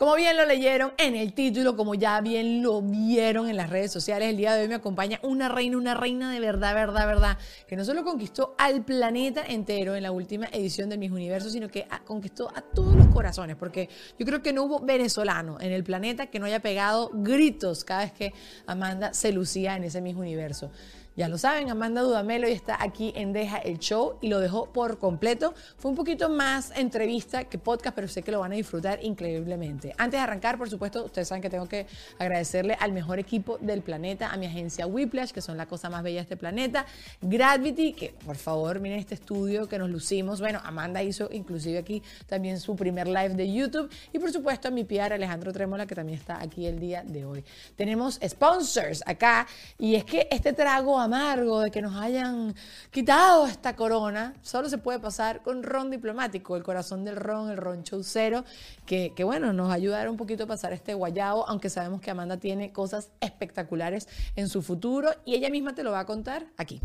Como bien lo leyeron en el título, como ya bien lo vieron en las redes sociales, el día de hoy me acompaña una reina, una reina de verdad, verdad, verdad, que no solo conquistó al planeta entero en la última edición de Mis Universos, sino que conquistó a todos los corazones, porque yo creo que no hubo venezolano en el planeta que no haya pegado gritos cada vez que Amanda se lucía en ese mismo universo. Ya lo saben, Amanda Dudamelo y está aquí en Deja el Show y lo dejó por completo. Fue un poquito más entrevista que podcast, pero sé que lo van a disfrutar increíblemente. Antes de arrancar, por supuesto, ustedes saben que tengo que agradecerle al mejor equipo del planeta, a mi agencia Whiplash, que son la cosa más bella de este planeta, Gravity, que por favor miren este estudio que nos lucimos. Bueno, Amanda hizo inclusive aquí también su primer live de YouTube y por supuesto a mi PR Alejandro Trémola, que también está aquí el día de hoy. Tenemos sponsors acá y es que este trago amargo de que nos hayan quitado esta corona, solo se puede pasar con ron diplomático, el corazón del ron, el ron chaucero, que, que bueno, nos ayudará un poquito a pasar este guayabo, aunque sabemos que Amanda tiene cosas espectaculares en su futuro y ella misma te lo va a contar aquí.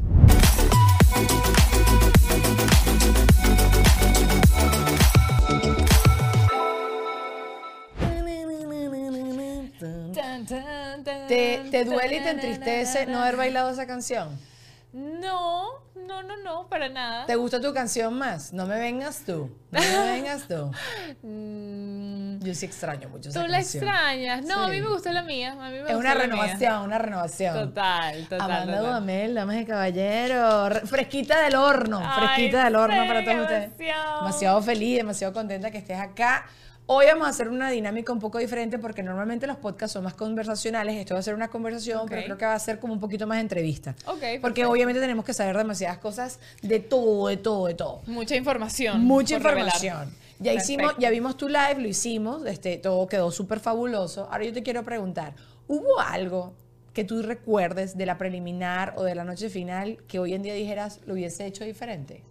¿Te, ¿Te, duele y te entristece no haber bailado esa canción? No, no, no, no, para nada. ¿Te gusta tu canción más? No me vengas tú. No me vengas tú. Mm. Yo sí extraño mucho esa Tú la extrañas. No, a mí me gustó la mía. A mí me es una renovación, una renovación. Total, total. Amanda Dudamel, damas y caballero. Fresquita del horno, fresquita del horno para todos ustedes. Demasiado feliz, demasiado contenta que estés acá. Hoy vamos a hacer una dinámica un poco diferente porque normalmente los podcasts son más conversacionales. Esto va a ser una conversación, pero creo que va a ser como un poquito más entrevista. porque obviamente tenemos que saber demasiadas cosas de todo, de todo, de todo. Mucha información. Mucha información. Ya hicimos, ya vimos tu live, lo hicimos, este, todo quedó súper fabuloso. Ahora yo te quiero preguntar, ¿hubo algo que tú recuerdes de la preliminar o de la noche final que hoy en día dijeras lo hubiese hecho diferente?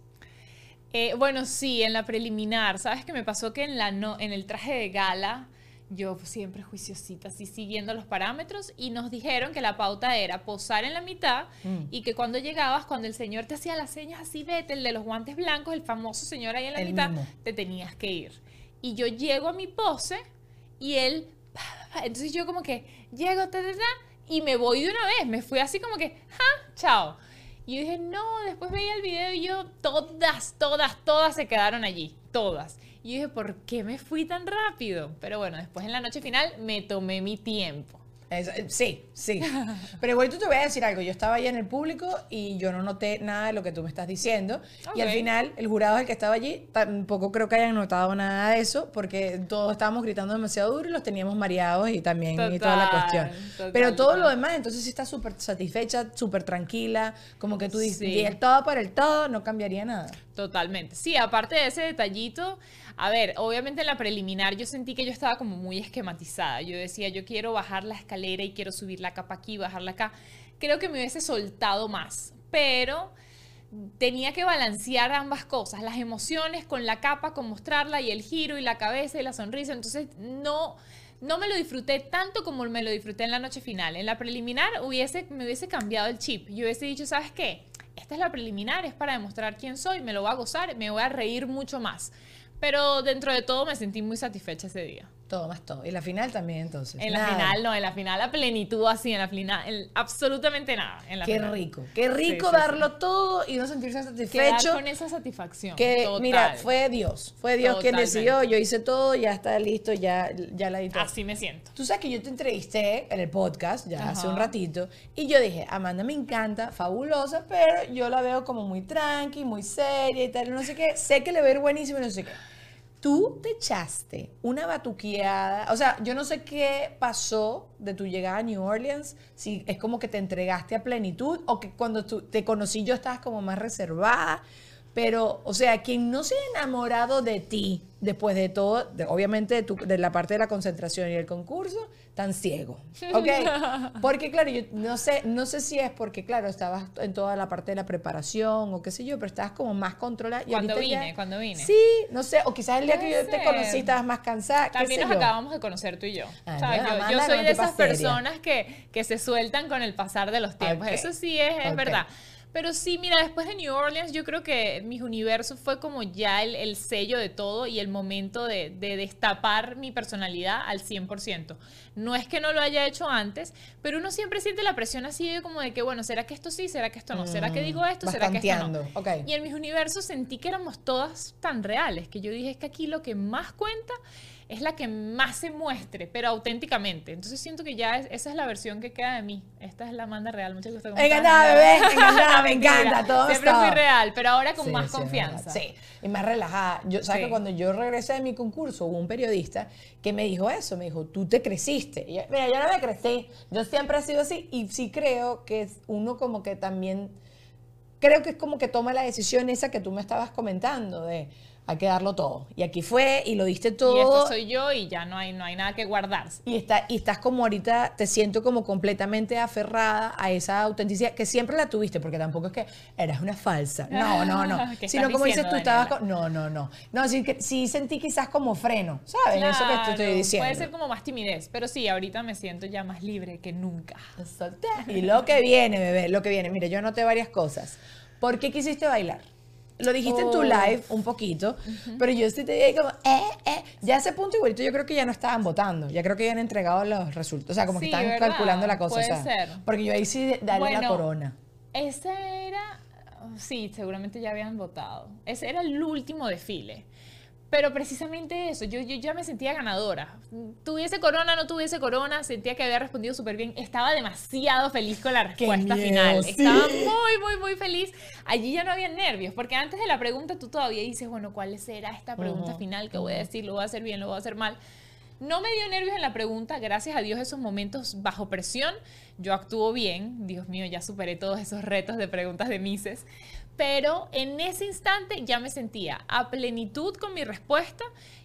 Eh, bueno, sí, en la preliminar. ¿Sabes qué me pasó? Que en, la no, en el traje de gala, yo siempre juiciosita, así siguiendo los parámetros, y nos dijeron que la pauta era posar en la mitad mm. y que cuando llegabas, cuando el señor te hacía las señas así, vete, el de los guantes blancos, el famoso señor ahí en la mitad, te tenías que ir. Y yo llego a mi pose y él, entonces yo como que llego, ta, y me voy de una vez, me fui así como que, ja, chao. Y yo dije, no, después veía el video y yo, todas, todas, todas se quedaron allí, todas. Y yo dije, ¿por qué me fui tan rápido? Pero bueno, después en la noche final me tomé mi tiempo. Eh, sí, sí. Pero igual tú te voy a decir algo. Yo estaba ahí en el público y yo no noté nada de lo que tú me estás diciendo. Y al final, el jurado es el que estaba allí. Tampoco creo que hayan notado nada de eso porque todos estábamos gritando demasiado duro y los teníamos mareados y también y toda la cuestión. Pero todo lo demás, entonces sí está súper satisfecha, súper tranquila. Como que tú dices, y el todo para el todo, no cambiaría nada. Totalmente. Sí, aparte de ese detallito, a ver, obviamente en la preliminar yo sentí que yo estaba como muy esquematizada. Yo decía, yo quiero bajar la escalera y quiero subir la capa aquí, bajarla acá. Creo que me hubiese soltado más, pero tenía que balancear ambas cosas, las emociones con la capa, con mostrarla y el giro y la cabeza y la sonrisa. Entonces no, no me lo disfruté tanto como me lo disfruté en la noche final. En la preliminar hubiese, me hubiese cambiado el chip. Yo hubiese dicho, ¿sabes qué? Esta es la preliminar, es para demostrar quién soy, me lo voy a gozar, me voy a reír mucho más. Pero dentro de todo me sentí muy satisfecha ese día. Todo más todo. Y la final también, entonces. En la final, no, en la final a plenitud así, en la final, en- absolutamente nada. En la Qué final. rico. Qué rico Sí, sí, darlo todo y no sentirse Quedar satisfecho. con esa satisfacción. Que, total. mira, fue Dios. Fue Dios quien decidió. Yo hice todo, ya está listo, ya, ya la edité. Así me siento. Tú sabes que yo te entrevisté en el podcast ya hace un ratito y yo dije, Amanda me encanta, fabulosa, pero yo la veo como muy tranqui, muy seria y tal, no sé qué. Sé que le va a ir buenísimo y no sé qué. Tú te echaste una batuqueada, o sea, yo no sé qué pasó de tu llegada a New Orleans, si es como que te entregaste a plenitud o que cuando tú, te conocí yo estabas como más reservada, pero, o sea, quien no se ha enamorado de ti después de todo, de- obviamente de, tu- de la parte de la concentración y el concurso, tan ciego, ¿ok? Porque, claro, yo no sé, no sé si es porque, claro, estabas en toda la parte de la preparación o qué sé yo, pero estabas como más controlada. Cuando ahorita ya- vine, cuando vine. Sí, no sé, o quizás el día que yo te conocí estabas más cansada, qué También sé nos yo. acabamos de conocer tú y yo. Ah, O sea, no, yo- yo, no soy te de esas seria. personas que, que se sueltan con el pasar de los tiempos. Ok. Eso sí es, es Ok. verdad. Pero sí, mira, después de New Orleans, yo creo que mis universos fue como ya el, el sello de todo y el momento de, de destapar mi personalidad al 100%. No es que no lo haya hecho antes, pero uno siempre siente la presión así de como de que, bueno, ¿será que esto sí? ¿Será que esto no? ¿Será que digo esto? ¿Será que esto no? tanteando, ok. Y en mis universos sentí que éramos todas tan reales, que yo dije es que aquí lo que más cuenta es la que más se muestre, pero auténticamente. Entonces siento que ya es- esa es la versión que queda de mí. Esta es la Amanda real. Muchas gracias. bebé, encantada, me encanta, todo Siempre fui real, pero ahora con Sí, más sí, confianza. Sí, y más relajada. Yo, ¿Sabes Sí. que cuando yo regresé de mi concurso hubo un periodista que me dijo eso? Me dijo, tú te creciste. Y yo, Mira, yo no me crecí. Yo siempre he sido así. Y sí creo que es uno como que también... Creo que es como que toma la decisión esa que tú me estabas comentando de hay que darlo todo. Y aquí fue y lo diste todo. Y esto soy yo y ya no hay, no hay nada que guardarse. Y, está, y estás como ahorita, te siento como completamente aferrada a esa autenticidad que siempre la tuviste, porque tampoco es que eras una falsa. No, no, no. ¿Qué Sino como dices tú, estabas Daniela? con. No, no, no. No, sí, que, sí sentí quizás como freno, ¿sabes? Eso que te estoy Claro, diciendo. Puede ser como más timidez, pero sí, ahorita me siento ya más libre que nunca. Solté. Y lo que viene, bebé, lo que viene. Mire, yo anoté varias cosas. ¿Por qué quisiste bailar? Lo dijiste en tu Oh. live un poquito, pero yo sí te dije como, eh, eh. Ya a ese punto igualito yo creo que ya no estaban votando, ya creo que ya han entregado los resultados, o sea, como que ¿verdad? calculando la cosa. Puede o sea, ser. Porque yo ahí sí, la Bueno, corona. Ese era, sí, seguramente ya habían votado. Ese era el último desfile. Pero precisamente eso, yo, yo ya me sentía ganadora. Tuviese corona, no tuviese corona, sentía que había respondido súper bien. Estaba demasiado feliz con la respuesta miedo, final. sí. Estaba muy, muy, muy feliz. Allí ya no había nervios, porque antes de la pregunta tú todavía dices, bueno, ¿cuál será esta pregunta final que voy a decir? ¿Lo voy a hacer bien? ¿Lo voy a hacer mal? No me dio nervios en la pregunta, gracias a Dios esos momentos bajo presión, yo actúo bien, Dios mío, ya superé todos esos retos de preguntas de Mises, pero en ese instante ya me sentía a plenitud con mi respuesta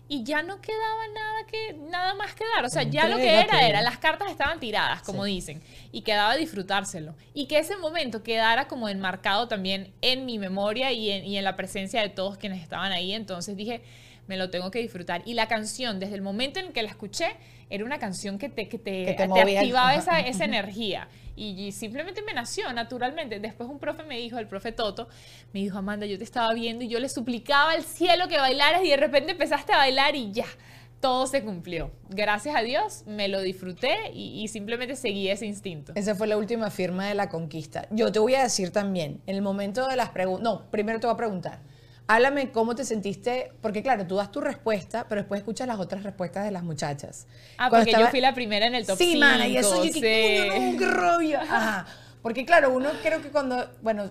y ya no quedaba nada que nada más que dar, o sea, ya lo que era era las cartas estaban tiradas, como dicen, y quedaba disfrutárselo. Y que ese momento quedara como enmarcado también en mi memoria y en, y en la presencia de todos quienes estaban ahí, entonces dije, me lo tengo que disfrutar. Y la canción, desde el momento en que la escuché, era una canción que te, que te, Que te activaba esa, esa energía. Y, y simplemente me nació naturalmente. Después un profe me dijo, el profe Toto, me dijo, Amanda, yo te estaba viendo y yo le suplicaba al cielo que bailaras y de repente empezaste a bailar y ya. Todo se cumplió. Gracias a Dios me lo disfruté y, y simplemente seguí ese instinto. Esa fue la última firma de la conquista. Yo te voy a decir también, en el momento de las preguntas, no, primero te voy a preguntar, háblame cómo te sentiste, porque claro, tú das tu respuesta, pero después escuchas las otras respuestas de las muchachas. Ah, Cuando porque yo estaba- fui la primera en el top Sí, 5. mana, y eso yo que sí. no, qué rabia. Ajá. Porque claro, uno creo que cuando, bueno,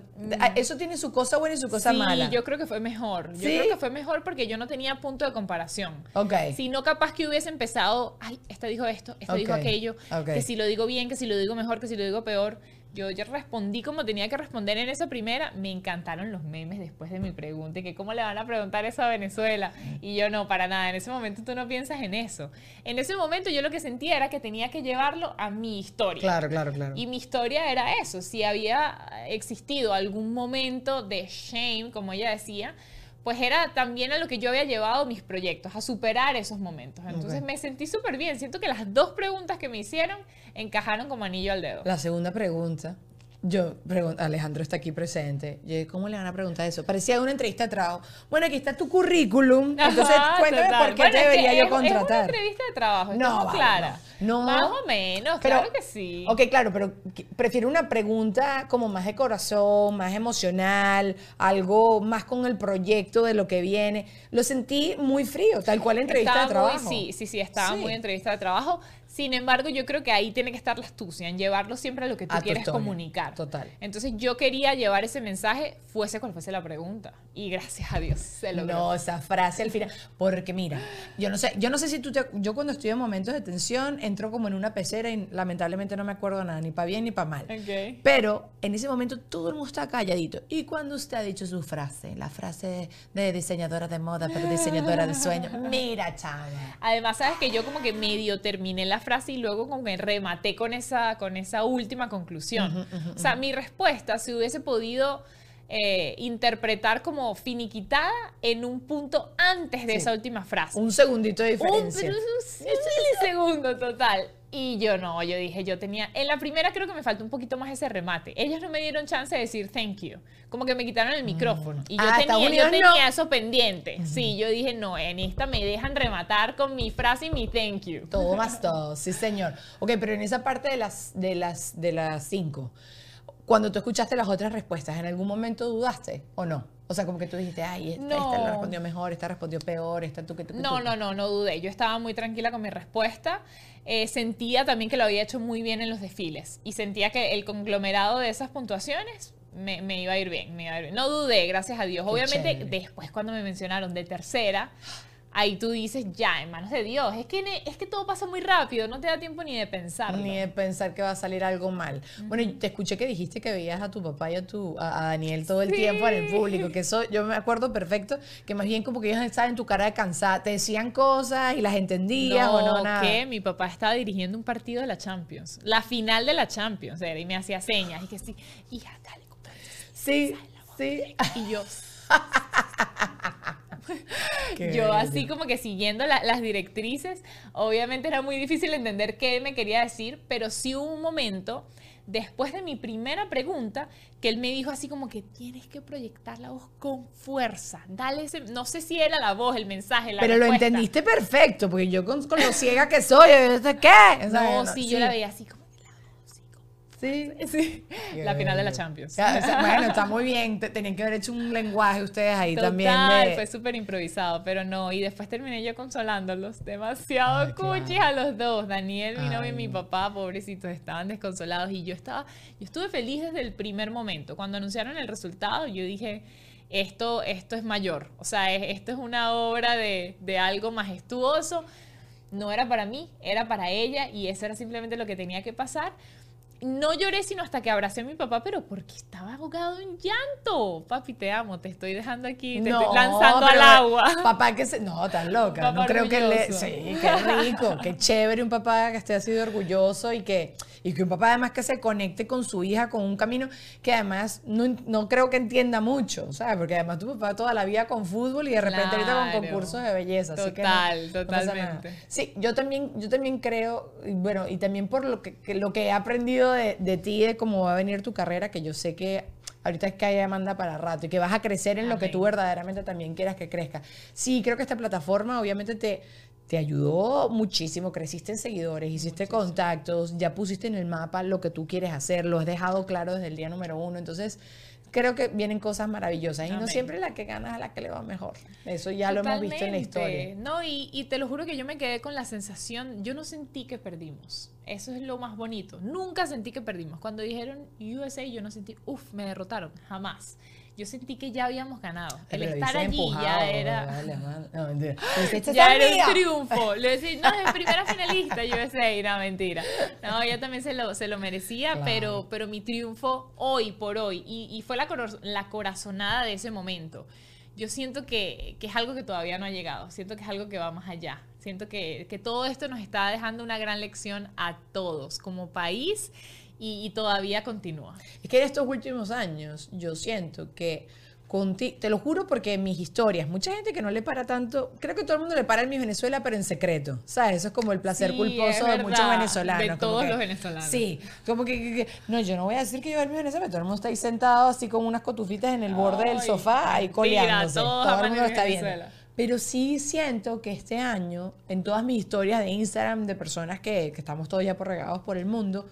eso tiene su cosa buena y su cosa Mm. sí, mala. yo creo que fue mejor. Yo ¿Sí? creo que fue mejor porque yo no tenía punto de comparación. Ok. Si no, capaz que hubiese empezado, ay, esta dijo esto, esta dijo Ok, aquello, ok. que si lo digo bien, que si lo digo mejor, que si lo digo peor. Yo, yo respondí como tenía que responder en esa primera. Me encantaron los memes después de mi pregunta. Que cómo le van a preguntar eso a Venezuela. Y yo no, para nada. En ese momento tú no piensas en eso. En ese momento yo lo que sentía era que tenía que llevarlo a mi historia. Claro, claro, claro. Y mi historia era eso. Si había existido algún momento de shame, como ella decía, pues era también a lo que yo había llevado mis proyectos, a superar esos momentos. Entonces me sentí súper bien. Siento que las dos preguntas que me hicieron encajaron como anillo al dedo. La segunda pregunta. Yo, Alejandro está aquí presente. Yo, ¿Cómo le van a preguntar eso? Parecía una entrevista de trabajo. Bueno, aquí está tu currículum. Entonces, Ajá, cuéntame total. por qué Bueno, te es debería yo es- Es una contratar. entrevista de trabajo, No, clara. no. No. Más o menos, Pero- claro que sí. Ok, claro, pero prefiero una pregunta como más de corazón, más emocional, algo más con el proyecto de lo que viene. Lo sentí muy frío, tal cual entrevista Estaba de trabajo. Muy, sí, sí, sí, estaba Sí. muy entrevista de trabajo. Sin embargo, yo creo que ahí tiene que estar la astucia, en llevarlo siempre a lo que tú A tu quieres comunicar. Total. Entonces yo quería llevar ese mensaje, fuese cual fuese la pregunta. Y gracias a Dios se logró. No, esa frase al final. Porque mira, yo no sé, yo no sé si tú te. Yo cuando estoy en momentos de tensión entro como en una pecera y lamentablemente no me acuerdo nada, ni para bien ni para mal. Ok. Pero en ese momento todo el mundo está calladito. Y cuando usted ha dicho su frase, la frase de diseñadora de moda, pero diseñadora de sueños, mira, chava. Además, sabes que yo como que medio terminé la frase y luego como que rematé con esa, con esa última conclusión. O sea, mi respuesta se hubiese podido eh, interpretar como finiquitada en un punto antes de Sí. esa última frase. Un segundito de Un, diferencia. pero es un milisegundo total. Y yo no, yo dije, yo tenía, en la primera creo que me faltó un poquito más ese remate. Ellos no me dieron chance de decir thank you. Como que me quitaron el micrófono. Y yo Ah, tenía, yo Unidos no. tenía eso pendiente. Sí, yo dije, no, en esta me dejan rematar con mi frase y mi thank you. Todo más todo, sí señor. Ok, pero en esa parte de las, de las, de las cinco, cuando tú escuchaste las otras respuestas, ¿en algún momento dudaste o no? O sea, como que tú dijiste, ay, esta, la respondió mejor, esta respondió peor, esta tú que tú No, no, no, no dudé. Yo estaba muy tranquila con mi respuesta. Eh, sentía también que lo había hecho muy bien en los desfiles y sentía que el conglomerado de esas puntuaciones me, me iba a ir bien, me iba a ir bien. No dudé, gracias a Dios. Qué Obviamente, chévere. después cuando me mencionaron de tercera, ahí tú dices, ya, en manos de Dios. Es que, ne- es que todo pasa muy rápido, no te da tiempo ni de pensarlo. Ni de pensar que va a salir algo mal. Bueno, y te escuché que dijiste que veías a tu papá y a, tu, a, Daniel todo el Sí. tiempo en el público, que eso yo me acuerdo perfecto, que más bien como que ellos estaban en tu cara de cansada, te decían cosas y las entendías o no, nada. que mi papá estaba dirigiendo un partido de la Champions, la final de la Champions, y me hacía señas, y que sí, hija, dale, compadre. Sí, sí. Y yo, Qué yo bello. así como que siguiendo la- las directrices, obviamente era muy difícil entender qué me quería decir, pero sí hubo un momento después de mi primera pregunta que él me dijo así como que tienes que proyectar la voz con fuerza, dale ese, no sé si era la voz, el mensaje, la Pero lo entendiste perfecto, porque yo con, con lo ciega que soy, ¿este ¿qué? O sea, No, sí, yo la veía así como que la voz, así como- Sí. Sí, Qué la final de la bello. Champions. Bueno, está muy bien. Te- Tenían que haber hecho un lenguaje ustedes ahí Total, también. De... fue súper improvisado, pero no. Y después terminé yo consolándolos. Demasiado Ay, claro. cuchis a los dos. Daniel, mi novio y mi papá, pobrecitos, estaban desconsolados. Y yo estaba, yo estuve feliz desde el primer momento. Cuando anunciaron el resultado, yo dije, esto, esto es mayor. O sea, es- esto es una obra de, de algo majestuoso. No era para mí, era para ella. Y eso era simplemente lo que tenía que pasar. No lloré sino hasta que abracé a mi papá, pero porque estaba ahogado en llanto. Papi, te amo, te estoy dejando aquí, te estoy lanzando al agua. Papá que se... No, tan loca. Papá no creo que le... Sí, qué rico, qué chévere un papá que esté así de orgulloso y que, y que un papá además que se conecte con su hija con un camino que además no, no creo que entienda mucho, ¿sabes? Porque además tu papá toda la vida con fútbol y de repente ahorita con concursos de belleza. así que no- Total, no pasa nada. totalmente. Sí, yo también, yo también creo, bueno, y también por lo que, que lo que he aprendido de, de ti, de cómo va a venir tu carrera, que yo sé que ahorita es que hay demanda para rato y que vas a crecer en lo que tú verdaderamente también quieras que crezca. Sí, creo que esta plataforma obviamente te, te ayudó muchísimo, creciste en seguidores, hiciste contactos, ya pusiste en el mapa lo que tú quieres hacer, lo has dejado claro desde el día número uno, entonces... Creo que vienen cosas maravillosas y no siempre la que gana es a la que le va mejor. Eso ya lo hemos visto en la historia. No, y, y te lo juro que yo me quedé con la sensación, yo no sentí que perdimos. Eso es lo más bonito. Nunca sentí que perdimos. Cuando dijeron USA, yo no sentí, uff, me derrotaron. Jamás. Yo sentí que ya habíamos ganado. El Pero estar allí empujado, ya era... man. No, mentira. "Esta Ya era mía". un triunfo. Le decía, no, es primera finalista USA. Y no, mentira. No, ella también se lo, se lo merecía, Claro. pero, pero mi triunfo hoy por hoy, y, y fue la, coro- la corazonada de ese momento. Yo siento que, que es algo que todavía no ha llegado. Siento que es algo que va más allá. Siento que, que todo esto nos está dejando una gran lección a todos como país y, y todavía continúa. Es que en estos últimos años yo siento que te lo juro porque en mis historias, mucha gente que no le para tanto, creo que todo el mundo le para en mi Venezuela, pero en secreto, ¿sabes? Eso es como el placer Sí, culposo de muchos venezolanos. de todos que- los venezolanos. Sí, como que, que- que- no, yo no voy a decir que yo en mi Venezuela, todo el mundo está ahí sentado así con unas cotufitas en el borde del Ay, sofá, ahí coleándose. todos Todo el mundo está viendo. Venezuela. Pero sí siento que este año, en todas mis historias de Instagram, de personas que, que estamos todos ya por regados por el mundo,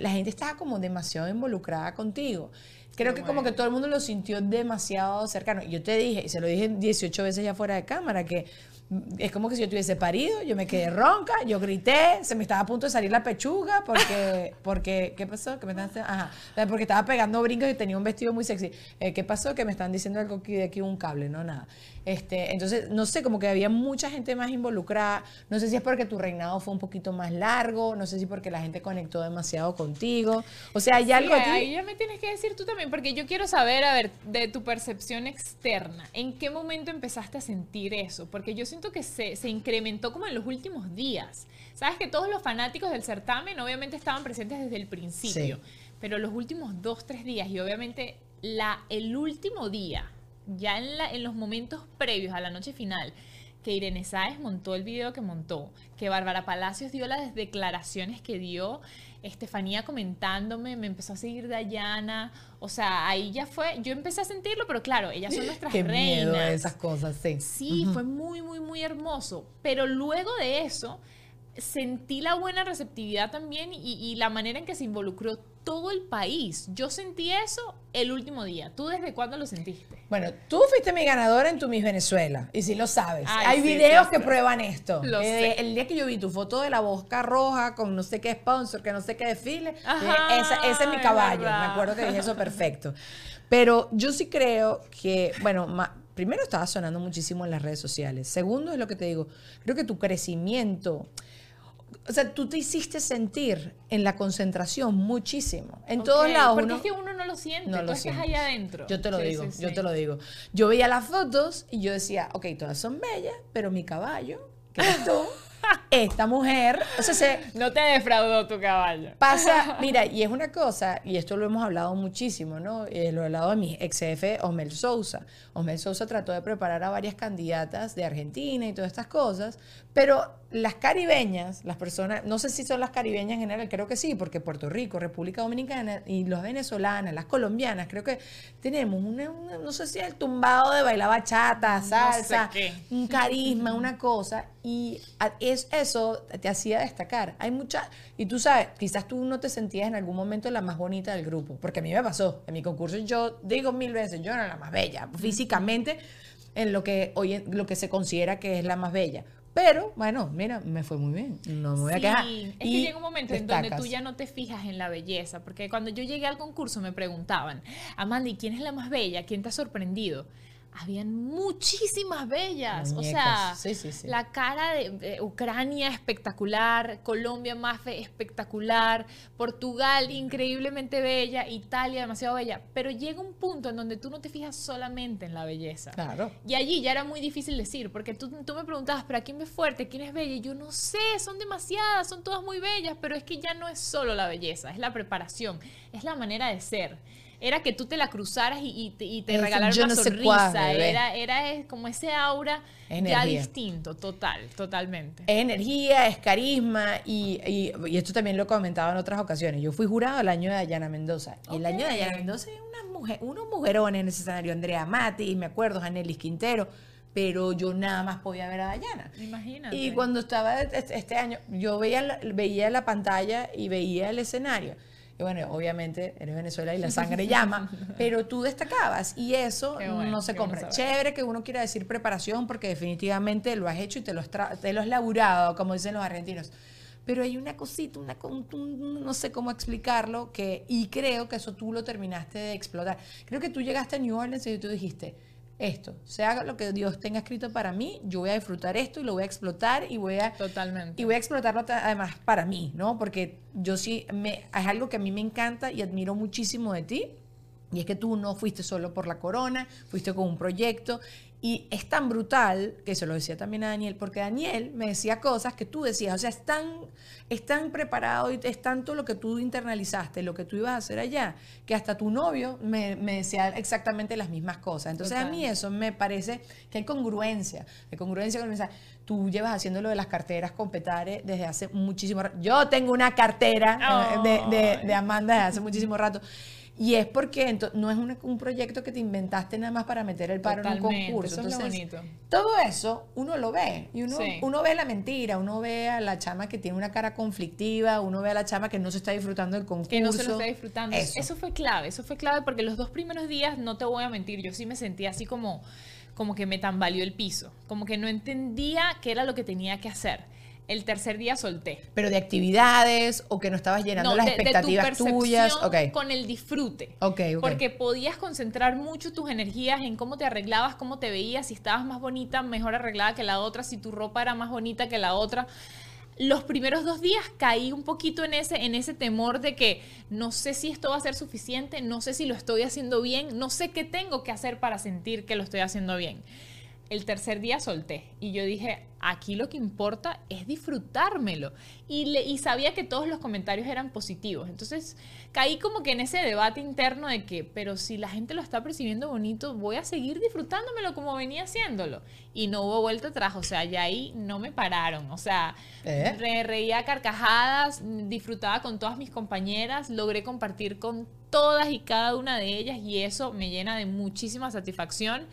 la gente estaba como demasiado involucrada contigo. Creo que como que todo el mundo lo sintió demasiado cercano. Yo te dije, y se lo dije 18 veces ya fuera de cámara, que mm, es como que si yo tuviese parido, yo me quedé ronca, yo grité, se me estaba a punto de salir la pechuga porque, porque ¿qué pasó? Que me están ajá, porque estaba pegando brincos y tenía un vestido muy sexy. Eh, ¿Qué pasó? Que me están diciendo algo aquí de aquí un cable, no nada. Este, entonces, no sé, como que había mucha gente más involucrada. No sé si es porque tu reinado fue un poquito más largo, no sé si porque la gente conectó demasiado contigo. O sea, hay algo aquí. ahí ya me tienes que decir tú también, porque yo quiero saber, a ver, de tu percepción externa, ¿en qué momento empezaste a sentir eso? Porque yo siento que se, se incrementó como en los últimos días. Sabes que todos los fanáticos del certamen obviamente estaban presentes desde el principio, Sí. pero los últimos dos, tres días y obviamente la, el último día, ya en, la, en los momentos previos a la noche final, que Irene Sáez montó el video que montó, que Bárbara Palacios dio las declaraciones que dio, Estefanía comentándome, me empezó a seguir Dayana, o sea, ahí ya fue, yo empecé a sentirlo, pero claro, ellas son nuestras Qué reinas. miedo esas cosas, sí. Sí, fue muy, muy, muy hermoso. Pero luego de eso, sentí la buena receptividad también y, y la manera en que se involucró todo el país. Yo sentí eso el último día. ¿Tú desde cuándo lo sentiste? Bueno, tú fuiste mi ganadora en tu Miss Venezuela, y si lo sabes. Ay, Hay sí, videos sí, que sí. prueban esto. Lo Eh, sé. El día que yo vi tu foto de la bosca roja con no sé qué sponsor, que no sé qué desfile, Ajá, esa- ese es mi caballo. Me acuerdo que dije eso perfecto. Pero yo sí creo que, bueno, primero estaba sonando muchísimo en las redes sociales. Segundo es lo que te digo, creo que tu crecimiento, o sea, tú te hiciste sentir en la concentración muchísimo. En todos Ok, lados. Porque uno- es que uno no lo siente, no tú lo estás sientes. allá adentro. Yo te lo Sí, digo, sí, yo sí. te lo digo. Yo veía las fotos y yo decía, ok, todas son bellas, pero mi caballo, que eres tú, esta mujer, o sea, se No te defraudó tu caballo. pasa, mira, y es una cosa, y esto lo hemos hablado muchísimo, ¿no? Eh, lo he hablado de mi ex jefe, Osmel Sousa. Osmel Sousa trató de preparar a varias candidatas de Argentina y todas estas cosas, pero las caribeñas, las personas, no sé si son las caribeñas en general, creo que sí, porque Puerto Rico, República Dominicana y los venezolanas, las colombianas, creo que tenemos una, una- no sé si el tumbado de bailar bachata, salsa, un carisma, una cosa, y a- es, eso te hacía destacar. Hay mucha, y tú sabes, quizás tú no te sentías en algún momento la más bonita del grupo, porque a mí me pasó, en mi concurso yo digo mil veces, yo era la más bella, físicamente, en lo que hoy en- lo que se considera que es la más bella. Pero, bueno, mira, me fue muy bien. No me voy a Sí, quejar. es Y que llega un momento en donde tú ya no te fijas en la belleza, porque cuando yo llegué al concurso me preguntaban, Amanda, ¿y quién es la más bella? ¿Quién te ha sorprendido? Habían muchísimas bellas, o sea, Muñecas. Sí, sí, sí. la cara de, de Ucrania espectacular, Colombia más espectacular, Portugal increíblemente bella, Italia demasiado bella, pero llega un punto en donde tú no te fijas solamente en la belleza. Claro. Y allí ya era muy difícil decir, porque tú, tú me preguntabas, ¿pero quién ve fuerte? ¿Quién es bella? Y yo no sé, son demasiadas, son todas muy bellas, pero es que ya no es solo la belleza, es la preparación, es la manera de ser. Era que tú te la cruzaras y, y te, y te regalaran una no sé sonrisa. cuál, era, era como ese aura ya distinto, total, totalmente. Es energía, es carisma y, y- esto también lo he comentado en otras ocasiones. Yo fui jurado el año de Dayana Mendoza. Y el año de. Dayana Mendoza hay una mujer, unos mujerones en ese escenario. Andrea Mati, me acuerdo, Janelis Quintero. Pero yo nada más podía ver a Dayana. Imagínate. Y cuando estaba este este año, yo veía la, veía la pantalla y veía el escenario. Y bueno, obviamente eres Venezuela y la sangre llama, pero tú destacabas y eso bueno, no se compra. Chévere que uno quiera decir preparación porque definitivamente lo has hecho y te lo has, te lo has laburado, como dicen los argentinos. Pero hay una cosita, una, un- no sé cómo explicarlo, que, y creo que eso tú lo terminaste de explotar. Creo que tú llegaste a New Orleans y tú dijiste, esto, sea lo que Dios tenga escrito para mí, yo voy a disfrutar esto y lo voy a explotar y voy a... Totalmente. Y voy a explotarlo ta- además para mí, ¿no? Porque yo sí, me, es algo que a mí me encanta y admiro muchísimo de ti. Y es que tú no fuiste solo por la corona, fuiste con un proyecto. Y es tan brutal, que se lo decía también a Daniel, porque Daniel me decía cosas que tú decías, o sea, es tan, es tan preparado y es tanto lo que tú internalizaste, lo que tú ibas a hacer allá, que hasta tu novio me, me decía exactamente las mismas cosas. Entonces a mí eso me parece que hay congruencia, hay congruencia con esa. Tú llevas haciendo lo de las carteras con Petare desde hace muchísimo rato. Yo tengo una cartera eh, de, de- de Amanda desde hace muchísimo rato. Y es porque no es una- un proyecto que te inventaste nada más para meter el paro en un Totalmente, concurso. eso es lo Entonces, bonito. todo eso uno lo ve. Y uno, Sí. uno ve la mentira, uno ve a la chama que tiene una cara conflictiva, uno ve a la chama que no se está disfrutando del concurso. que no se lo está disfrutando. Eso. Eso. fue clave, eso fue clave porque los dos primeros días, no te voy a mentir, yo sí me sentía así como, como que me tambaleó el piso, como que no entendía qué era lo que tenía que hacer. El tercer día solté. Pero de actividades o que no estabas llenando No, las de- de tu expectativas tuyas. Con el disfrute. Ok, ok. Porque podías concentrar mucho tus energías en cómo te arreglabas, cómo te veías, si estabas más bonita, mejor arreglada que la otra, si tu ropa era más bonita que la otra. Los primeros dos días caí un poquito en ese, en ese temor de que no sé si esto va a ser suficiente, no sé si lo estoy haciendo bien, no sé qué tengo que hacer para sentir que lo estoy haciendo bien. El tercer día solté y yo dije, aquí lo que importa es disfrutármelo. Y, le, y sabía que todos los comentarios eran positivos. Entonces caí como que en ese debate interno de que, pero si la gente lo está percibiendo bonito, voy a seguir disfrutándomelo como venía haciéndolo. Y no hubo vuelta atrás, o sea, ya ahí no me pararon. O sea, ¿Eh? me reía a carcajadas, disfrutaba con todas mis compañeras, logré compartir con todas y cada una de ellas y eso me llena de muchísima satisfacción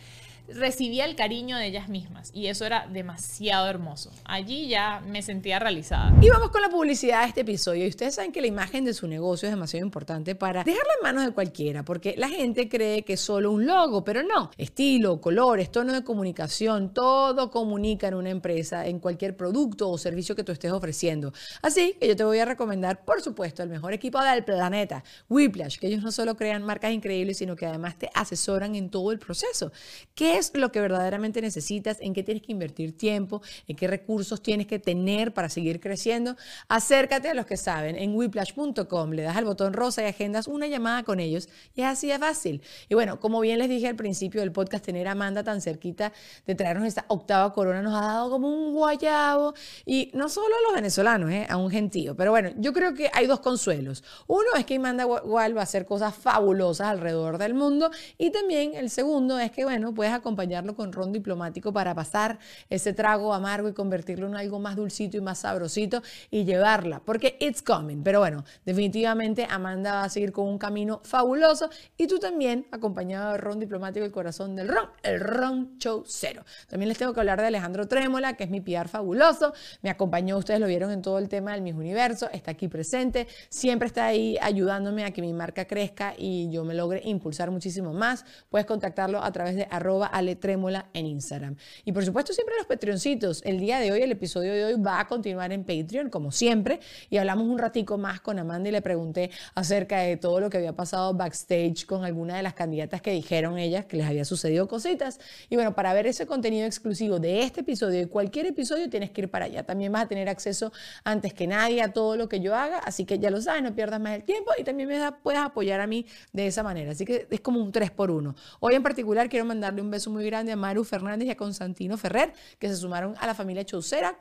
recibía el cariño de ellas mismas y eso era demasiado hermoso. Allí ya me sentía realizada. Y vamos con la publicidad de este episodio. Y ustedes saben que la imagen de su negocio es demasiado importante para dejarla en manos de cualquiera, porque la gente cree que es solo un logo, pero no. Estilo, colores, tono de comunicación, todo comunica en una empresa, en cualquier producto o servicio que tú estés ofreciendo. Así que yo te voy a recomendar, por supuesto, el mejor equipo del planeta, Whiplash, que ellos no solo crean marcas increíbles, sino que además te asesoran en todo el proceso. ¿Qué lo que verdaderamente necesitas? ¿En qué tienes que invertir tiempo? ¿En qué recursos tienes que tener para seguir creciendo? Acércate a los que saben en whiplash.com, le das al botón rosa y agendas una llamada con ellos y es así de fácil. Y bueno, como bien les dije al principio del podcast, tener a Amanda tan cerquita de traernos esta octava corona nos ha dado como un guayabo y no solo a los venezolanos, ¿eh? a un gentío. Pero bueno, yo creo que hay dos consuelos. Uno es que Amanda Wall va a hacer cosas fabulosas alrededor del mundo y también el segundo es que, bueno, puedes acompañarlo con ron diplomático para pasar ese trago amargo y convertirlo en algo más dulcito y más sabrosito y llevarla, porque it's coming. Pero bueno, definitivamente Amanda va a seguir con un camino fabuloso y tú también, acompañado de ron diplomático, el corazón del ron, el ron show cero. También les tengo que hablar de Alejandro Trémola, que es mi PR fabuloso, me acompañó, ustedes lo vieron en todo el tema del Miss Universo, está aquí presente, siempre está ahí ayudándome a que mi marca crezca y yo me logre impulsar muchísimo más. Puedes contactarlo a través de arroba aletrémola en Instagram. Y por supuesto siempre los Patreoncitos. El día de hoy, el episodio de hoy va a continuar en Patreon, como siempre, y hablamos un ratico más con Amanda y le pregunté acerca de todo lo que había pasado backstage con alguna de las candidatas que dijeron ellas que les había sucedido cositas. Y bueno, para ver ese contenido exclusivo de este episodio y cualquier episodio tienes que ir para allá. También vas a tener acceso antes que nadie a todo lo que yo haga, así que ya lo sabes, no pierdas más el tiempo y también me da- puedes apoyar a mí de esa manera. Así que es como un 3 por 1 Hoy en particular quiero mandarle un beso muy grande a Maru Fernández y a Constantino Ferrer, que se sumaron a la familia Chaucera.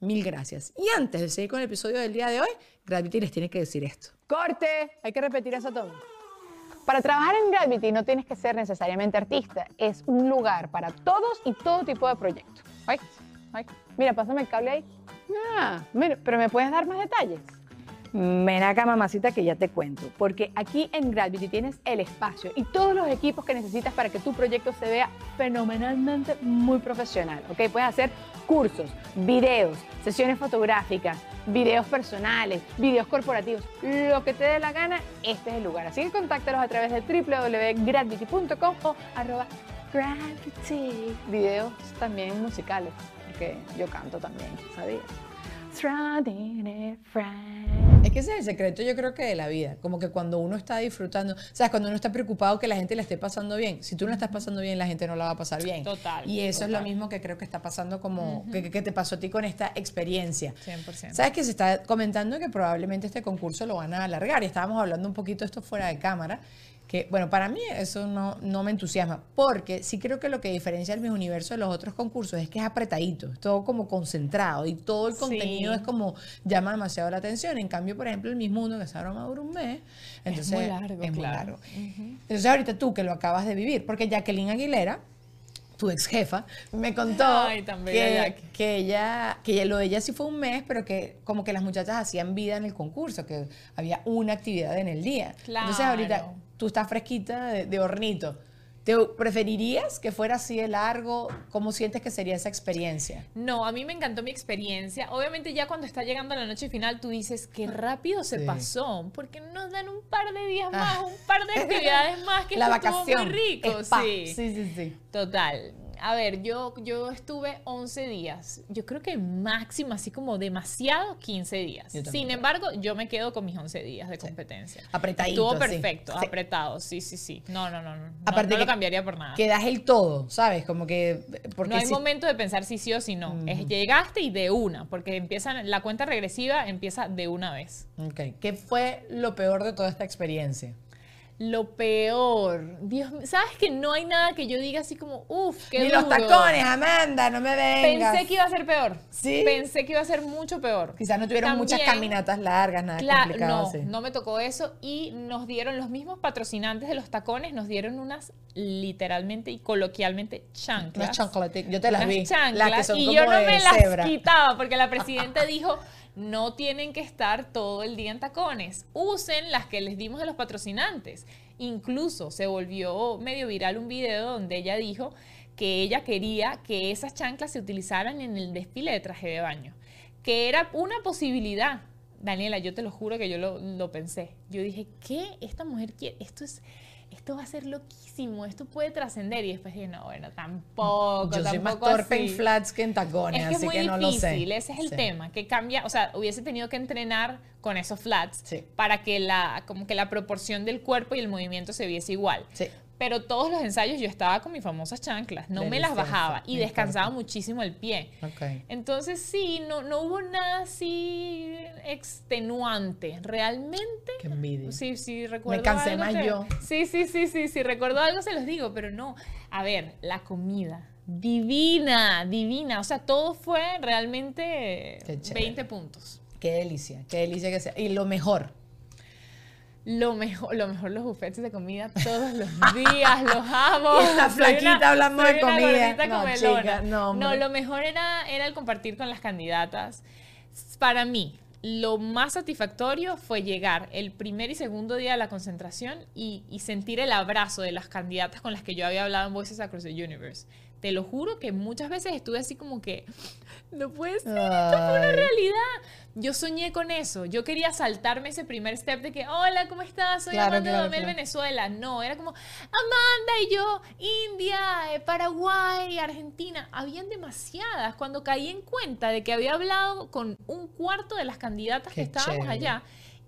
Mil gracias. Y antes de seguir con el episodio del día de hoy, Gravity les tiene que decir esto. Corte, hay que repetir eso todo. Para trabajar en Gravity no tienes que ser necesariamente artista, es un lugar para todos y todo tipo de proyectos. Ay, ay, mira, pásame el cable ahí. Ah, mira, pero ¿me puedes dar más detalles? Ven acá, mamacita, que ya te cuento. Porque aquí en Gravity tienes el espacio y todos los equipos que necesitas para que tu proyecto se vea fenomenalmente muy profesional. ¿ok? Puedes hacer cursos, videos, sesiones fotográficas, videos personales, videos corporativos, lo que te dé la gana, este es el lugar. Así que contáctalos a través de www.gravity.com o arroba gravity. Videos también musicales, porque yo canto también, ¿sabías? Que ese es el secreto, yo creo que de la vida. Como que cuando uno está disfrutando, ¿sabes? Cuando uno está preocupado que la gente le esté pasando bien. Si tú no la estás pasando bien, la gente no la va a pasar bien. Total, Y eso es lo mismo que creo que está pasando como, que, que- que te pasó a ti con esta experiencia. 100%. ¿Sabes que se está comentando que probablemente este concurso lo van a alargar? Y estábamos hablando un poquito de esto fuera de cámara. Que, bueno, para mí eso no, no me entusiasma, porque sí creo que lo que diferencia el Miss Universo de los otros concursos es que es apretadito, es todo como concentrado y todo el Sí. contenido es como llama demasiado la atención. En cambio, por ejemplo, el Miss Mundo, que broma dura un mes, entonces muy largo, es muy claro. largo. Entonces ahorita tú que lo acabas de vivir, porque Jacqueline Aguilera, tu ex jefa, me contó Ay, que, que ella, que lo de ella sí fue un mes, pero que como que las muchachas hacían vida en el concurso, que había una actividad en el día. Entonces ahorita Claro. Tú estás fresquita de, de hornito. ¿Te preferirías que fuera así de largo? ¿Cómo sientes que sería esa experiencia? No, a mí me encantó mi experiencia. Obviamente ya cuando está llegando la noche final tú dices, qué rápido se Sí. pasó, porque nos dan un par de días más, Ah. un par de actividades más que la vacación. muy rico. Spa. Sí. sí, sí, sí. Total. A ver, yo, yo estuve 11 días. Yo creo que máximo, así como demasiado, 15 días. Sin embargo, yo me quedo con mis 11 días de competencia. Apretadito, Estuvo perfecto, Sí. apretado. Sí, sí, sí. No, no, no. no. Aparte no lo cambiaría por nada. Que das el todo, ¿sabes? Como que... Porque no hay si- momento de pensar si sí o si no. Es llegaste y de una, porque empiezan, la cuenta regresiva empieza de una vez. Ok. ¿Qué fue lo peor de toda esta experiencia? Lo peor, Dios sabes que no hay nada que yo diga así como, uff, qué Ni los duro. tacones, Amanda, no me vengas. Pensé que iba a ser peor. ¿Sí? Pensé que iba a ser mucho peor. Quizás no tuvieron muchas caminatas largas, nada complicado. no, así. no me tocó eso y nos dieron los mismos patrocinantes de los tacones, nos dieron unas literalmente y coloquialmente chanclas. Unas chancletic- yo te las unas vi, chanclas, las que son y como yo no de me las quitaba porque la presidenta dijo no tienen que estar todo el día en tacones, usen las que les dimos a los patrocinantes. Incluso se volvió medio viral un video donde ella dijo que ella quería que esas chanclas se utilizaran en el desfile de traje de baño, que era una posibilidad. Daniela, yo te lo juro que yo lo, lo pensé. Yo dije, ¿qué? Esta mujer quiere, esto es, esto va a ser loquísimo, esto puede trascender. Y después dije, no, bueno, tampoco, Yo soy más tampoco torpe en así". flats que en tacones, Es que es así muy que no lo sé. difícil, ese es el Sí. tema, que cambia, o sea, hubiese tenido que entrenar con esos flats Sí. para que la, como que la proporción del cuerpo y el movimiento se viese igual. Sí. Pero todos los ensayos yo estaba con mis famosas chanclas, no me las bajaba y me descansaba muchísimo el pie. Entonces sí, no, no hubo nada así extenuante. Realmente Qué envidia. Sí, sí, recuerdo cansé algo más que- yo. Sí, sí, sí, sí, sí, recuerdo algo se los digo, pero no. A ver, la comida. Divina, divina. O sea, todo fue realmente Qué chévere. 20 puntos. Qué delicia, qué delicia que sea. Y lo mejor. Lo mejor, lo mejor los buffets de comida todos los días, los amo. Y esta Soy una- flaquita hablando de comida. No, chica, no, no, lo mejor era, era el compartir con las candidatas. Para mí, lo más satisfactorio fue llegar el primer y segundo día de la concentración y, y sentir el abrazo de las candidatas con las que yo había hablado en Voices Across the Universe. Te lo juro que muchas veces estuve así como que, no puede ser, esto fue una realidad. Yo soñé con eso. Yo quería saltarme ese primer step de que, hola, ¿cómo estás? Soy Claro, Amanda claro, Domel, claro. Venezuela. No, era como Amanda y yo, India, eh, Paraguay, Argentina. Habían demasiadas. Cuando caí en cuenta de que había hablado con un cuarto de las candidatas Qué que estábamos chévere. allá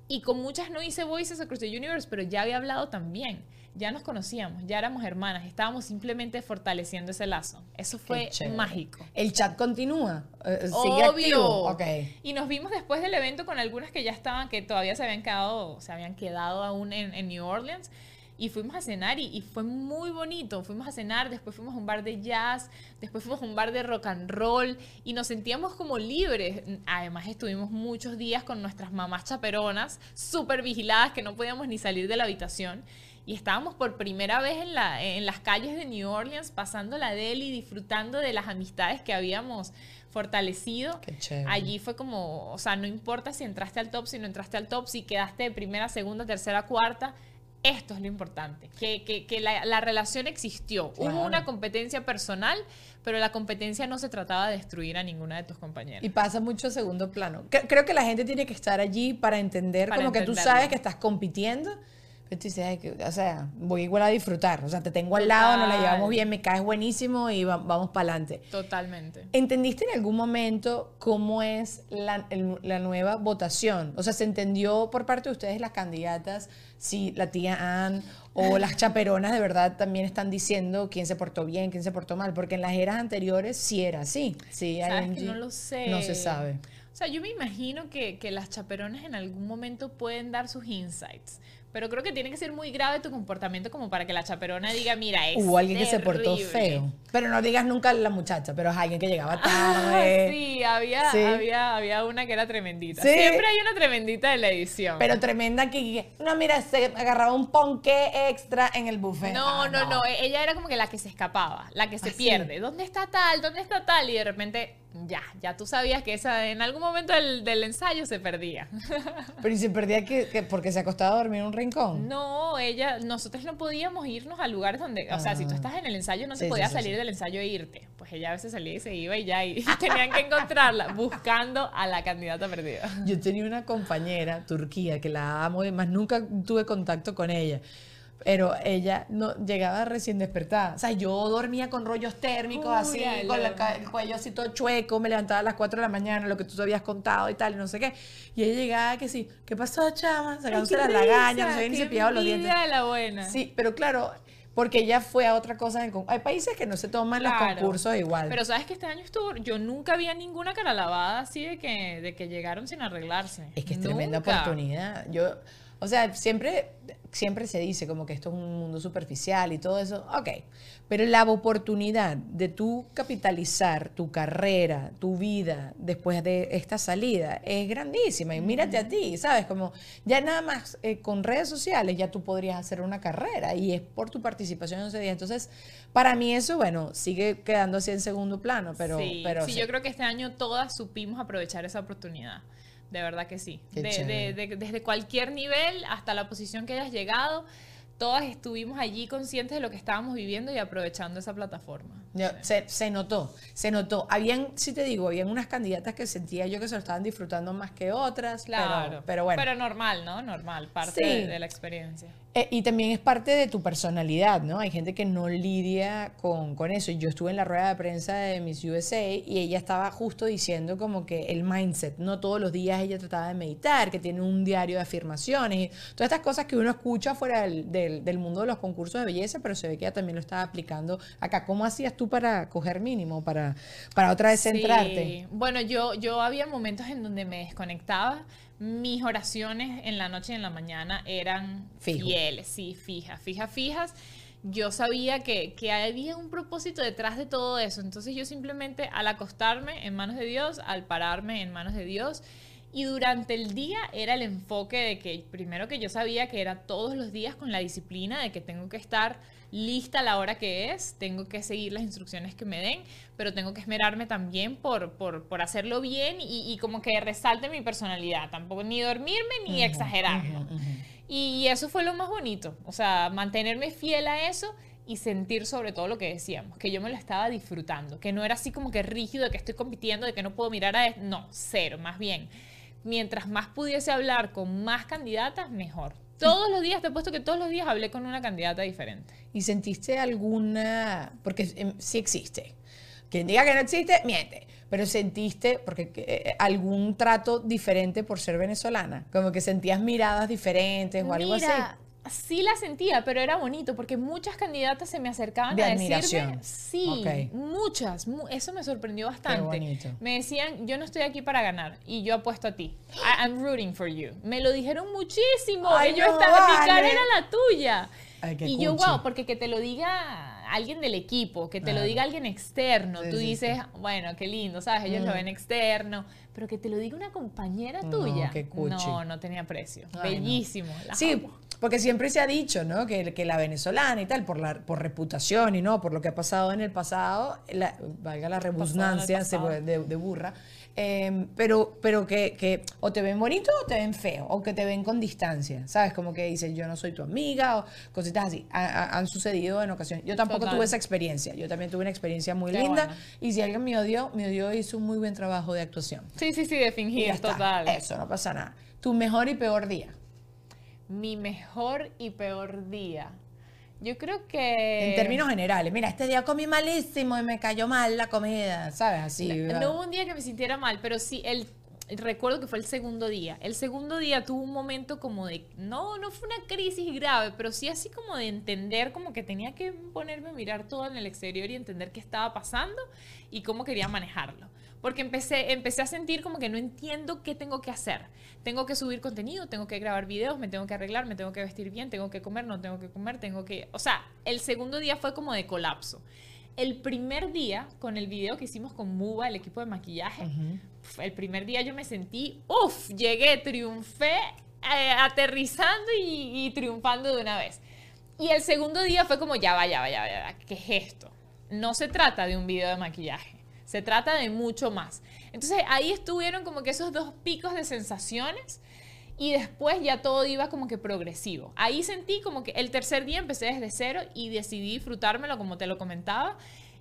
y con muchas no hice voices across the universe, pero ya había hablado también. Ya nos conocíamos, ya éramos hermanas, estábamos simplemente fortaleciendo ese lazo. Eso fue mágico. El chat continúa. eh, Sigue Obvio. activo. Ok. Y nos vimos después del evento con algunas que ya estaban, que todavía se habían quedado, se habían quedado aún en, en New Orleans. Y fuimos a cenar y, y fue muy bonito. Fuimos a cenar, después fuimos a un bar de jazz, después fuimos a un bar de rock and roll y nos sentíamos como libres. Además estuvimos muchos días con nuestras mamás chaperonas, súper vigiladas, que no podíamos ni salir de la habitación. Y estábamos por primera vez en, la, en las calles de New Orleans, pasando la deli, disfrutando de las amistades que habíamos fortalecido. Allí fue como, o sea, no importa si entraste al top, si no entraste al top, si quedaste de primera, segunda, tercera, cuarta. Esto es lo importante, que, que- que la, la relación existió. Claro. Hubo una competencia personal, pero la competencia no se trataba de destruir a ninguna de tus compañeras. Y pasa mucho a segundo plano. Cre- Creo que la gente tiene que estar allí para entender, Para como que tú sabes que estás compitiendo, Pero tú dices, "Ay, que- o sea, voy igual a disfrutar. O sea, te tengo al lado, nos la Total. llevamos bien, me caes buenísimo y va- vamos para adelante. Totalmente. ¿Entendiste en algún momento cómo es la, el- la nueva votación? O sea, ¿se entendió por parte de ustedes las candidatas si la tía Ann o las chaperonas de verdad también están diciendo quién se portó bien, quién se portó mal? Porque en las eras anteriores sí era así. Sí, ¿Sabes que no lo sé? No se sabe. O sea, yo me imagino que, que las chaperonas en algún momento pueden dar sus insights. Pero creo que tiene que ser muy grave tu comportamiento como para que la chaperona diga, mira, es Hubo alguien que se portó terrible". feo. Pero no digas nunca la muchacha, pero es alguien que llegaba Ah, tarde. sí, había, Sí. había, había una que era tremendita. Sí. Siempre hay una tremendita de la edición. Pero tremenda que, no, mira, se agarraba un ponqué extra en el buffet. No, Ah, no, no, Ella era como que la que se escapaba, la que se Ah, sí. pierde. ¿Dónde está tal? ¿Dónde está tal? Y de repente, ya, ya tú sabías que esa en algún momento del, del ensayo se perdía. Pero y se perdía que, que porque se acostaba a dormir en un rincón. No, ella, nosotros no podíamos irnos a lugares donde, o sea, si tú Ah. estás en el ensayo no Sí, te podías sí, salir sí. del ensayo e irte. Pues ella a veces salía y se iba y ya, y tenían que encontrarla buscando a la candidata perdida. Yo tenía una compañera turquía que la amo y más nunca tuve contacto con ella. Pero ella no llegaba recién despertada. O sea, yo dormía con rollos térmicos así, con la el cuello así todo chueco, me levantaba a las 4 de la mañana, lo que tú habías contado y tal, y no sé qué. Y ella llegaba que sí, ¿qué pasó, chama? Sacándose las lagañas, no se había ni cepillado los dientes. de la buena. Sí, pero claro, porque ella fue a otra cosa. en Hay países que no se toman los concursos igual. Pero sabes que este año estuvo, yo nunca vi a ninguna cara lavada así de que, de que llegaron sin arreglarse. Es que es tremenda Nunca. oportunidad. Yo, o sea, siempre, siempre se dice como que esto es un mundo superficial y todo eso. Ok. Pero la oportunidad de tú capitalizar tu carrera, tu vida después de esta salida es grandísima. Y mírate a ti, ¿sabes? Como ya nada más eh, con redes sociales ya tú podrías hacer una carrera y es por tu participación en ese día. Entonces, para mí eso, bueno, sigue quedando así en segundo plano, pero... sí, pero sí, sí. yo creo que este año todas supimos aprovechar esa oportunidad. De verdad que sí. De- de- de- desde cualquier nivel hasta la posición que hayas llegado, todas estuvimos allí conscientes de lo que estábamos viviendo y aprovechando esa plataforma. Se, se notó, se notó. Habían, si te digo, habían unas candidatas que sentía yo que se lo estaban disfrutando más que otras, Claro. pero, pero bueno. Pero normal, ¿no? Normal, parte Sí. de, de la experiencia. Eh, y también es parte de tu personalidad, ¿no? Hay gente que no lidia con, con eso. Yo estuve en la rueda de prensa de Miss USA y ella estaba justo diciendo como que el mindset, no todos los días ella trataba de meditar, que tiene un diario de afirmaciones y todas estas cosas que uno escucha fuera del, del- del mundo de los concursos de belleza, pero se ve que ella también lo estaba aplicando acá. ¿Cómo hacías tú para coger mínimo, para, para otra vez centrarte? Sí. Bueno, yo, yo había momentos en donde me desconectaba. Mis oraciones en la noche y en la mañana eran Fijo. fieles, sí, fijas, fijas, fijas. Yo sabía que, que había un propósito detrás de todo eso. Entonces yo simplemente al acostarme en manos de Dios, al pararme en manos de Dios, y durante el día era el enfoque de que primero que yo sabía que era todos los días con la disciplina de que tengo que estar lista a la hora que es, tengo que seguir las instrucciones que me den, pero tengo que esmerarme también por, por, por hacerlo bien y, y como que resalte mi personalidad, tampoco ni dormirme ni exagerarlo. Y eso fue lo más bonito, o sea, mantenerme fiel a eso y sentir sobre todo lo que decíamos, que yo me lo estaba disfrutando, que no era así como que rígido de que estoy compitiendo, de que no puedo mirar a... No, cero, más bien. Mientras más pudiese hablar con más candidatas, mejor. Todos los días, te he puesto que todos los días hablé con una candidata diferente. ¿Y sentiste alguna, porque em, sí existe, quien diga que no existe, miente, pero sentiste, porque eh, algún trato diferente por ser venezolana, como que sentías miradas diferentes o algo Mira, así? Sí la sentía, pero era bonito porque muchas candidatas se me acercaban De a admiración. decirme, sí, muchas, mu- eso me sorprendió bastante. Me decían, yo no estoy aquí para ganar y yo apuesto a ti. I- I'm rooting for you. Me lo dijeron muchísimo. Ay, y yo no estaba, mi cara vale. era la tuya. Ay, y yo, wow, porque que te lo diga alguien del equipo, que te lo diga alguien externo, Sí, tú sí, dices, bueno, qué lindo, ¿sabes? Ellos lo Mm. ven externo, pero que te lo diga una compañera No, tuya. qué no, no tenía precio. Ay. Bellísimo. Sí, amo. porque siempre se ha dicho, ¿no? Que, que la venezolana y tal, por, la, por reputación y no, por lo que ha pasado en el pasado, la- valga la puede- de, de burra, eh, pero, pero que, que o te ven bonito o te ven feo, o que te ven con distancia, ¿sabes? Como que dicen, yo no soy tu amiga, o cositas así. Ha- ha- han sucedido en ocasiones. Yo tampoco Total. tuve esa experiencia, yo también tuve una experiencia muy Qué linda, bueno. y si alguien me odió, me odió y hizo un muy buen trabajo de actuación. Sí, sí, sí, de fingir, total. Eso, no pasa nada. Tu mejor y peor día. Mi mejor y peor día. Yo creo que... En términos generales, mira, este día comí malísimo y me cayó mal la comida, ¿sabes? Así. No, ¿verdad? no hubo un día que me sintiera mal, pero sí, el, recuerdo que fue el segundo día. El segundo día tuvo un momento como de, no, no fue una crisis grave, pero sí así como de entender como que tenía que ponerme a mirar todo en el exterior y entender qué estaba pasando y cómo quería manejarlo. Porque empecé, empecé a sentir como que no entiendo qué tengo que hacer. Tengo que subir contenido, tengo que grabar videos, me tengo que arreglar, me tengo que vestir bien, tengo que comer, no tengo que comer, tengo que... O sea, el segundo día fue como de colapso. El primer día, con el video que hicimos con Muba, el equipo de maquillaje, pf, el primer día yo me sentí, uff, llegué, triunfé, eh, aterrizando y, y triunfando de una vez. Y el segundo día fue como, ya va, ya va, ya va, ya va, ¿qué es esto? No se trata de un video de maquillaje, se trata de mucho más. Entonces ahí estuvieron como que esos dos picos de sensaciones y después ya todo iba como que progresivo. Ahí sentí como que el tercer día empecé desde cero y decidí disfrutármelo como te lo comentaba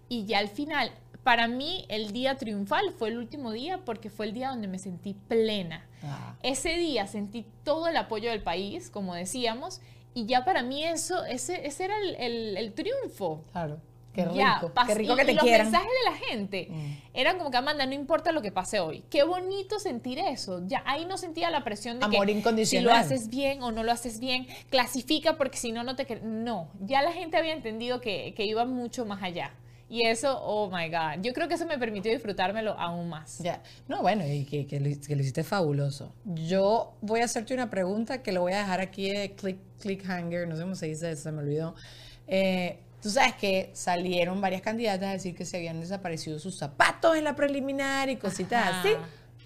y ya al final, para mí el día triunfal fue el último día porque fue el día donde me sentí plena. Ah. Ese día sentí todo el apoyo del país, como decíamos, y ya para mí eso, ese, ese era el, el- el triunfo. Claro. Qué rico. Ya, Qué rico que te y los quieran. mensajes de la gente Mm. eran como que Amanda, no importa lo que pase hoy. Qué bonito sentir eso. Ya ahí no sentía la presión de Amor que incondicional. si lo haces bien o no lo haces bien, clasifica porque si no no te no. Ya la gente había entendido que, que iba mucho más allá. Y eso, oh my god. Yo creo que eso me permitió disfrutármelo aún más. Ya. No, bueno, y que, que, lo, que lo hiciste fabuloso. Yo voy a hacerte una pregunta que lo voy a dejar aquí de click, clickhanger, no sé cómo se dice, eso, se me olvidó. Eh, Tú sabes que salieron varias candidatas a decir que se habían desaparecido sus zapatos en la preliminar y cositas Ajá. así,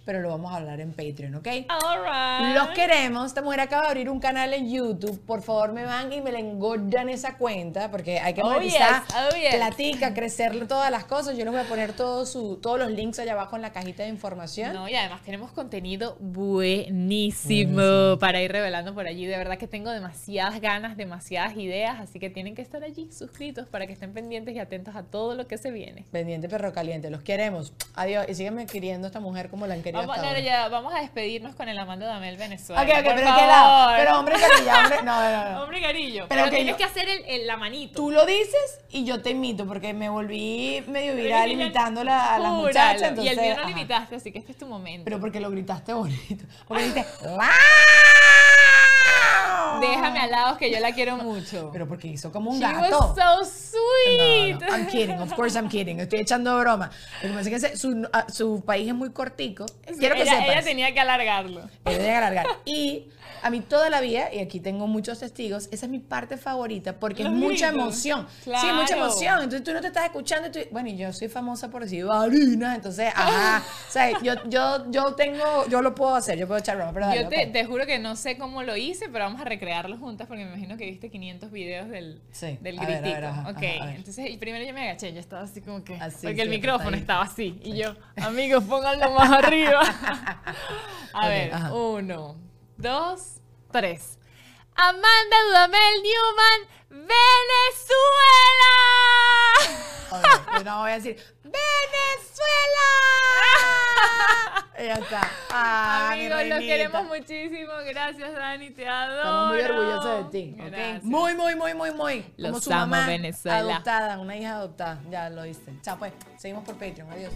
pero lo vamos a hablar en Patreon, ¿ok? All right. Los queremos. Esta mujer acaba de abrir un canal en YouTube. Por favor, me van y me le engordan esa cuenta porque hay que Oh, monetizar. yes. Oh, yes. Platica, crecerle todas las cosas. Yo les voy a poner todo su, todos los links allá abajo en la cajita de información. No, y además tenemos contenido buenísimo para ir revelando por allí. De verdad que tengo demasiadas ganas, demasiadas ideas, así que tienen que estar allí suscritos para que estén pendientes y atentos a todo lo que se viene. Pendiente perro caliente. Los queremos. Adiós. Y sígueme queriendo a esta mujer como la han querido Vamos, hasta no, ahora. ya, vamos a despedirnos con el Amanda Damel Venezuela. Ok, ok, por pero ¿de qué lado? favor. Pero hombre carilla, hombre. No, no, no. Hombre carillo. Pero Pero, que tienes yo- que hacer el, el- la manito. Tú lo dices y yo te imito porque me volví medio viral imitando a las muchachas. Y el mío no lo imitaste, así que este es tu momento. Pero porque lo gritaste bonito. Porque dijiste, Déjame al lado que yo la quiero mucho. Pero porque hizo como un She gato. was so sweet. No, no, I'm kidding, of course I'm kidding. Estoy echando broma. Lo que pasa es que ese- su, ah, su país es muy cortico. Quiero que ella, sepas. ella tenía que alargarlo. Ella tenía que alargar. Y a mí toda la vida, y aquí tengo muchos testigos, esa es mi parte favorita porque Los es mucha gritos. emoción. Sí, es mucha Claro. emoción. Entonces tú no te estás escuchando. y tú- bueno, y yo soy famosa por decir harina. Entonces, ajá. o sea, yo, yo, yo tengo, yo lo puedo hacer, yo puedo echar broma. Pero dale, Yo te, juro que no sé cómo lo hice, pero vamos a recrearlo juntas porque me imagino que viste 500 videos del, Sí, del a ver, a gritico. ver, ajá, ok, ajá, entonces y primero yo me agaché, yo estaba así como que. Así, porque el sí, micrófono estaba así. Y yo, amigos, pónganlo más arriba. a ver, ajá. uno, dos, tres. Amanda Dudamel Newman, Venezuela. Yo no voy a decir ¡Venezuela! Ya está. Ah, mi Amigos, los queremos muchísimo. Gracias, Dani, te adoro. Estamos muy orgullosos de ti. Muy, muy, muy, muy, muy. Los Como su amo, mamá Venezuela. adoptada, una hija adoptada. Ya lo diste. Chao, pues. Seguimos por Patreon. Adiós.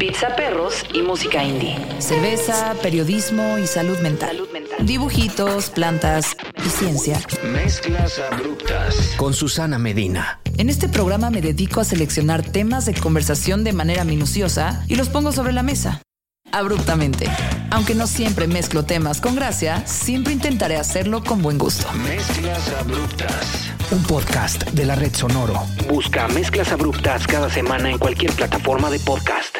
Pizza Perros y música indie. Cerveza, periodismo y salud mental. Salud mental. Dibujitos, plantas y ciencia. Mezclas abruptas con Susana Medina. En este programa me dedico a seleccionar temas de conversación de manera minuciosa y los pongo sobre la mesa. Abruptamente. Aunque no siempre mezclo temas con gracia, siempre intentaré hacerlo con buen gusto. Mezclas abruptas. Un podcast de la red Sonoro. Busca Mezclas abruptas cada semana en cualquier plataforma de podcast.